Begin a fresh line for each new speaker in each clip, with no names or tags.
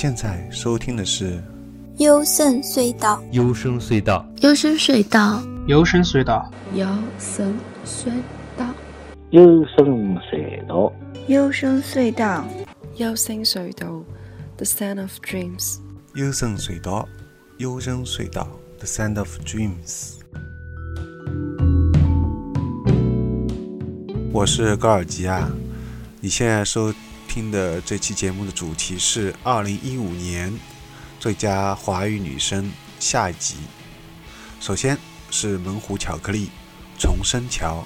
现在收听的是
幽深隧道，
幽深隧道，
幽深隧道，
幽深隧道，
幽深隧道，
幽深隧道，
幽深隧道，
幽深隧道，The Sound of Dreams，
幽深隧道，幽深隧道，The Sound of Dreams。我是高尔基啊，你现在收听的这期节目的主题是二零一五年最佳华语女声下一集。首先是猛虎巧克力《重生桥》。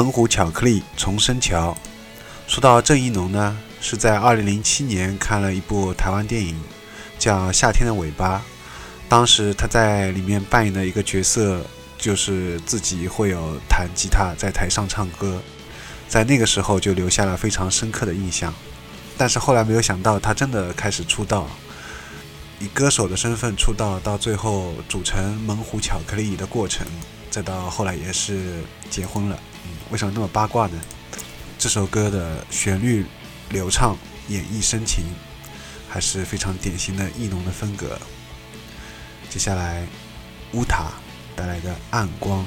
猛虎巧克力重生桥。说到郑一农呢，是在2007年看了一部台湾电影，叫《夏天的尾巴》。当时他在里面扮演的一个角色，就是自己会有弹吉他在台上唱歌，在那个时候就留下了非常深刻的印象。但是后来没有想到，他真的开始出道，以歌手的身份出道，到最后组成猛虎巧克力的过程，再到后来也是结婚了。为什么那么八卦呢？这首歌的旋律流畅，演绎深情，还是非常典型的艺农的风格。接下来，乌塔带来的《暗光》。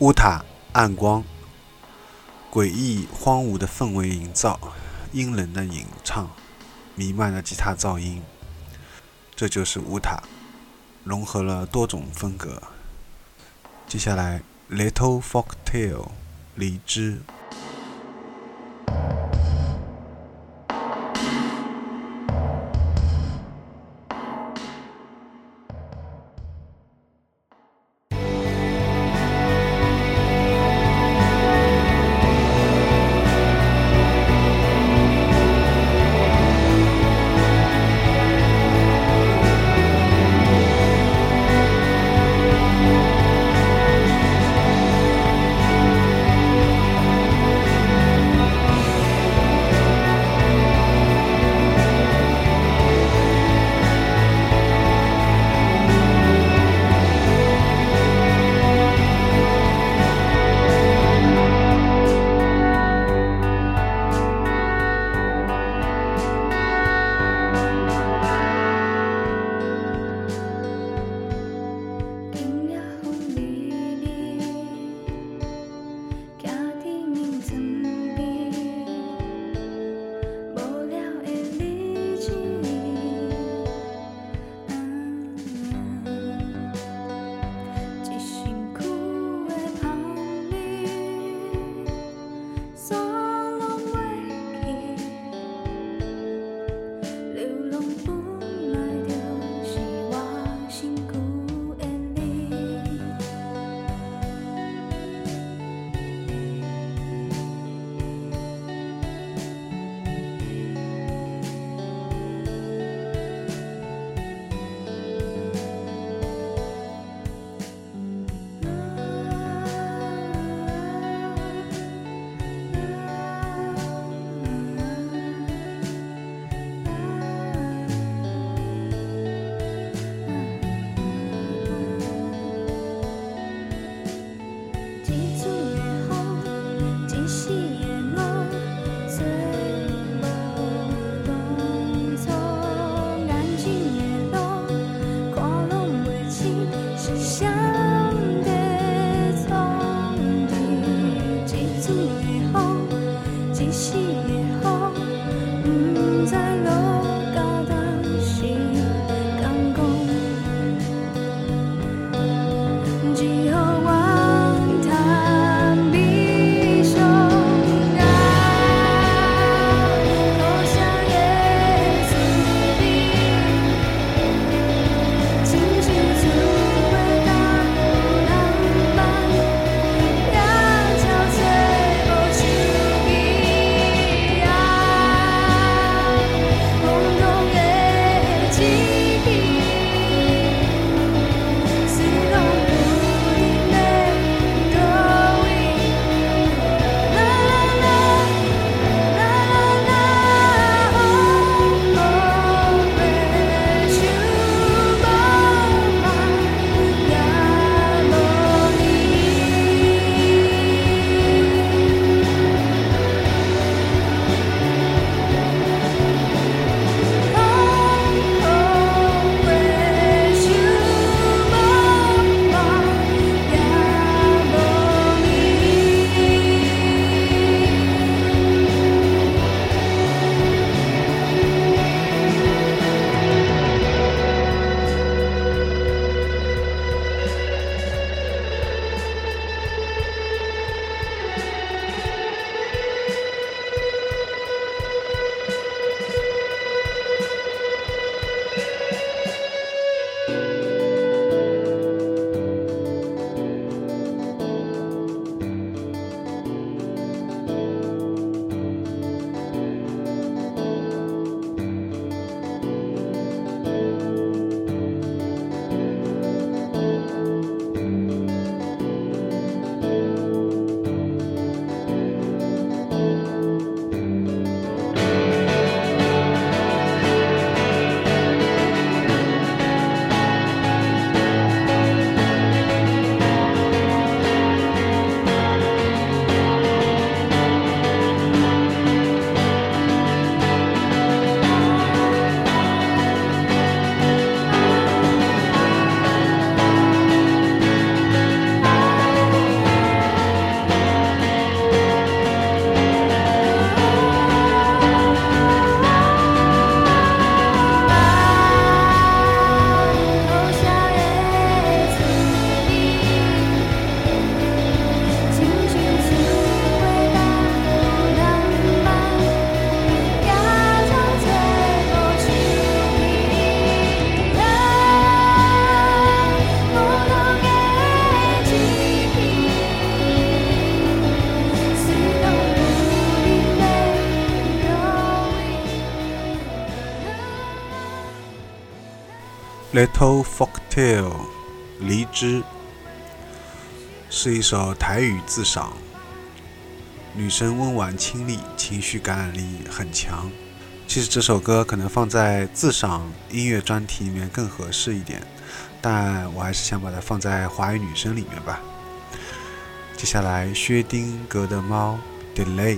乌塔暗光，诡异荒芜的氛围营造，阴冷的吟唱，弥漫的吉他噪音，这就是乌塔，融合了多种风格。接下来，Little Folk Tale，梨枝。Mm-hmm. Little Folk Tale，梨枝，是一首台语自赏。女生温婉清丽，情绪感染力很强。其实这首歌可能放在自赏音乐专题里面更合适一点，但我还是想把它放在华语女生里面吧。接下来，薛丁格的猫，Delay。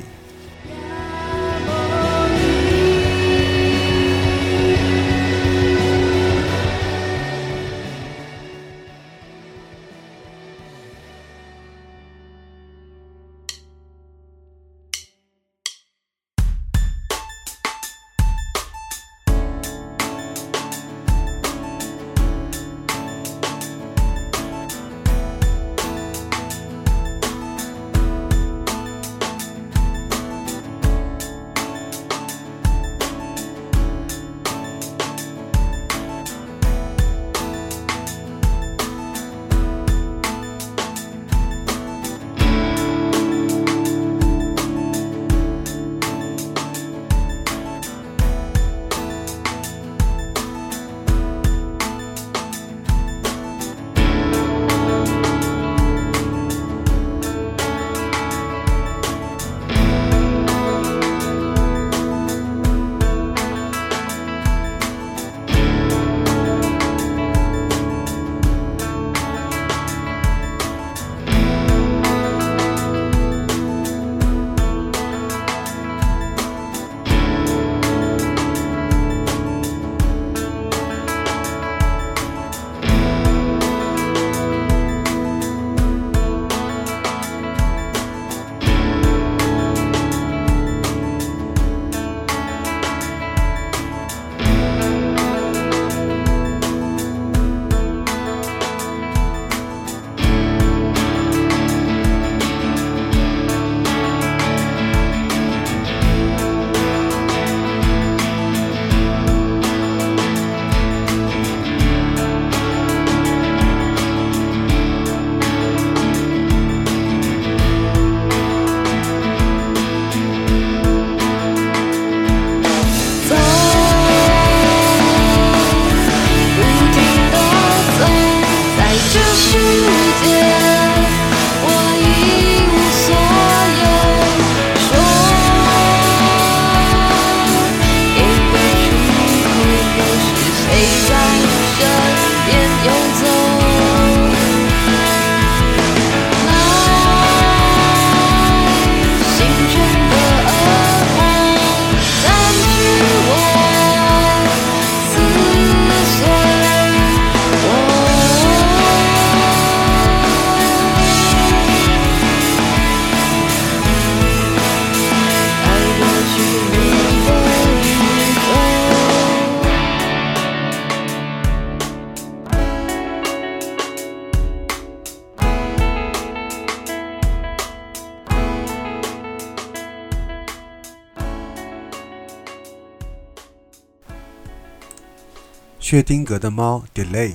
薛丁格的猫 Delay，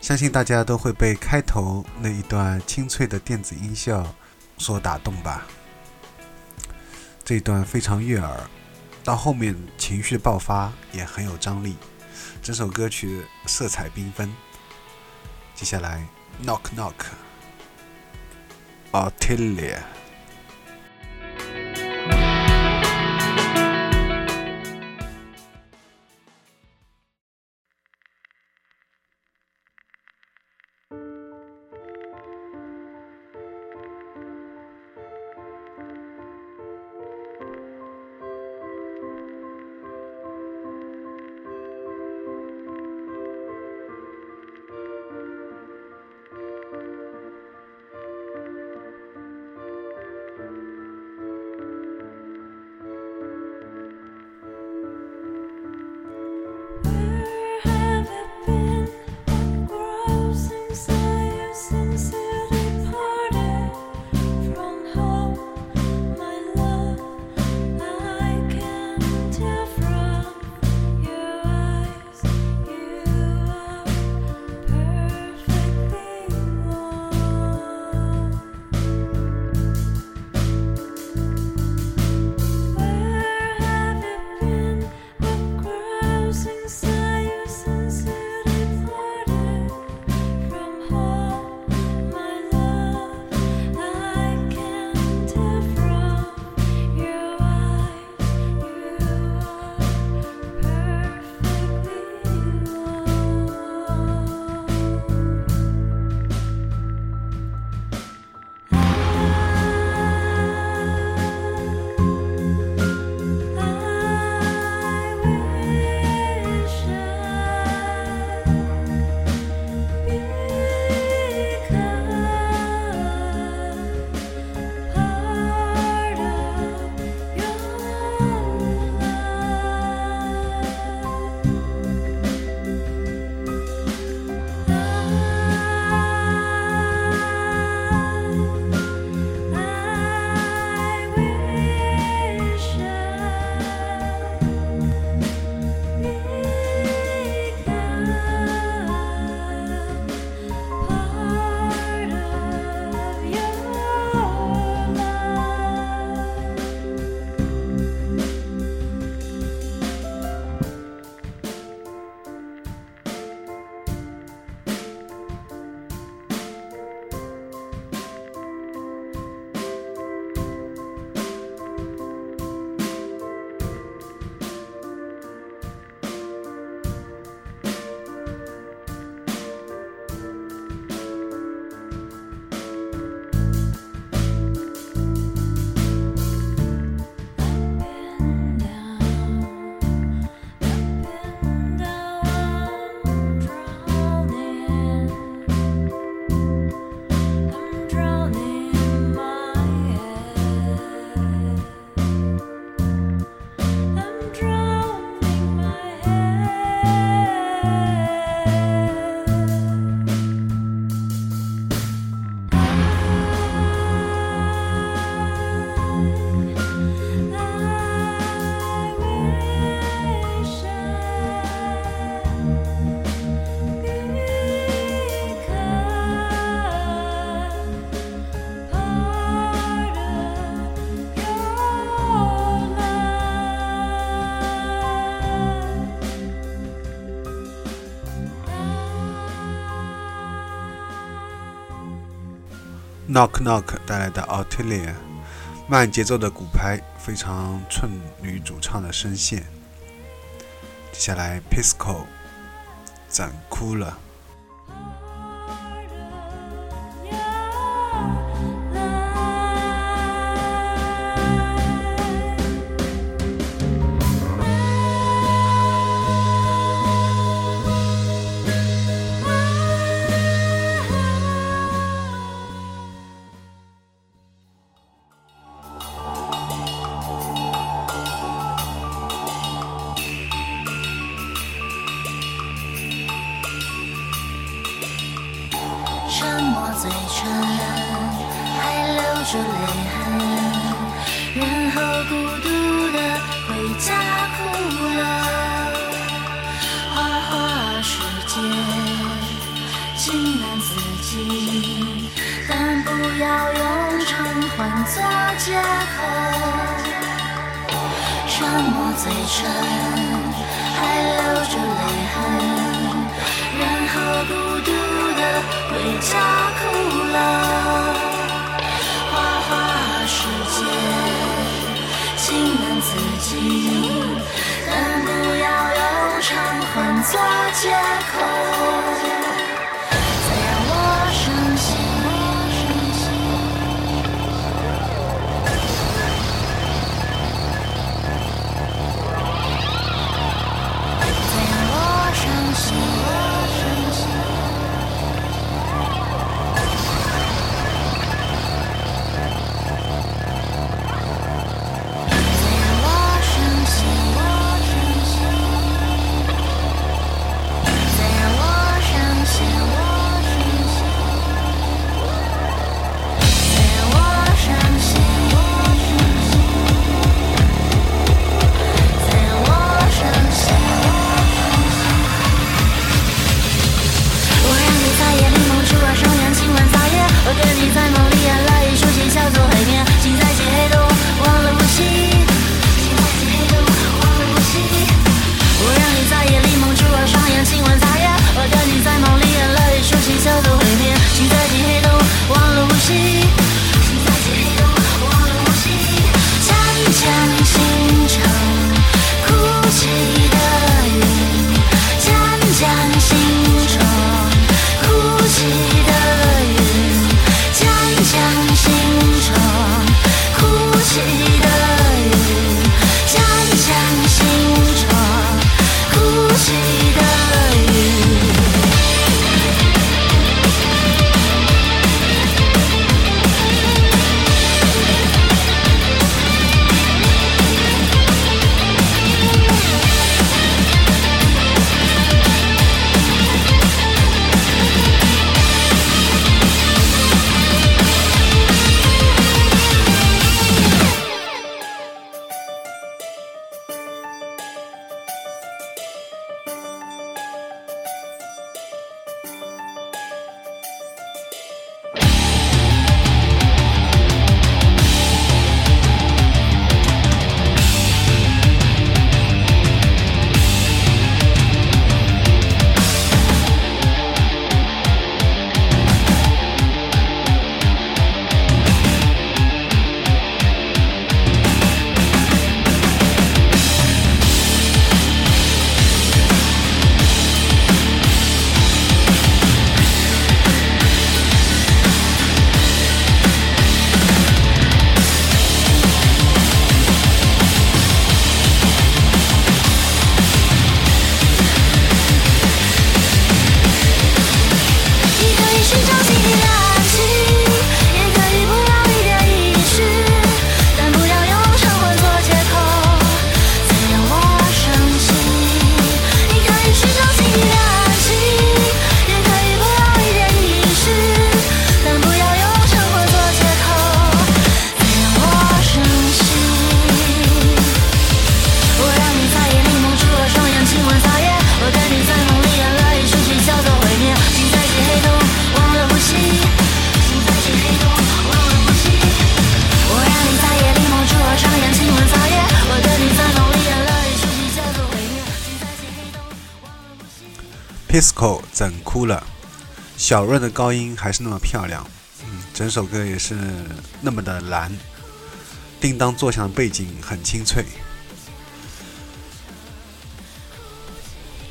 相信大家都会被开头那一段清脆的电子音效所打动吧。这段非常悦耳，到后面情绪爆发也很有张力，整首歌曲色彩缤纷。接下来 Knock Knock，Ortilia Knock Knock 带来的 Ottilia，慢节奏的鼓拍，非常衬女主唱的声线。接下来 Pisco，攒哭了。
我嘴唇还留着泪痕，然后孤独的回家哭了。花花世界，情难自禁，但不要用偿还做借口。让我嘴唇还留着泪痕，然后孤独的回家。了花花世界情难自禁但不要用偿还做借口。
Pisco 整哭了，小润的高音还是那么漂亮，嗯，整首歌也是那么的蓝，叮当作响的背景很清脆。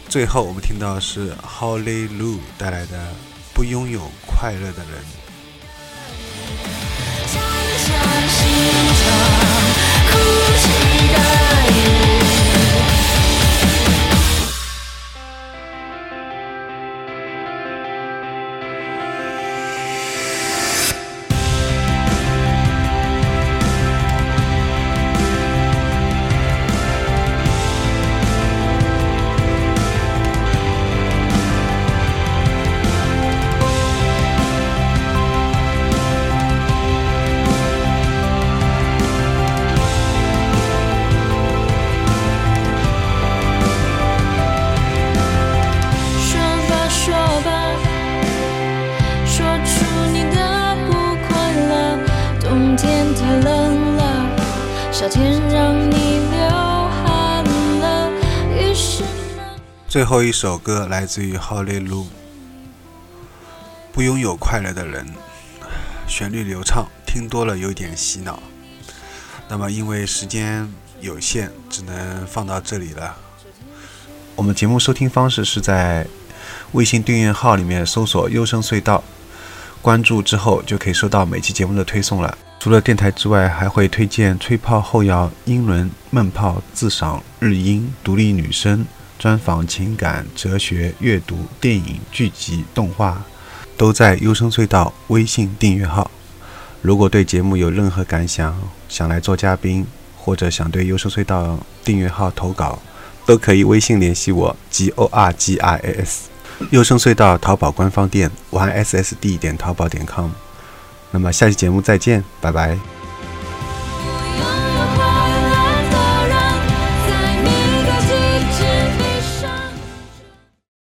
最后我们听到是 Holly Lou 带来的《不拥有快乐的人》。后一首歌来自于 Holly Lu，《不拥有快乐的人》，旋律流畅，听多了有点洗脑。那么因为时间有限，只能放到这里了。我们节目收听方式是在微信订阅号里面搜索“优声隧道”，关注之后就可以收到每期节目的推送了。除了电台之外，还会推荐吹泡后摇、英伦闷泡、自赏日音、独立女声。专访、情感、哲学、阅读、电影、剧集、动画，都在优声隧道微信订阅号。如果对节目有任何感想，想来做嘉宾，或者想对优声隧道订阅号投稿，都可以微信联系我：g o r g i s。优声隧道淘宝官方店：y s s d 点淘宝点 com。那么下期节目再见，拜拜。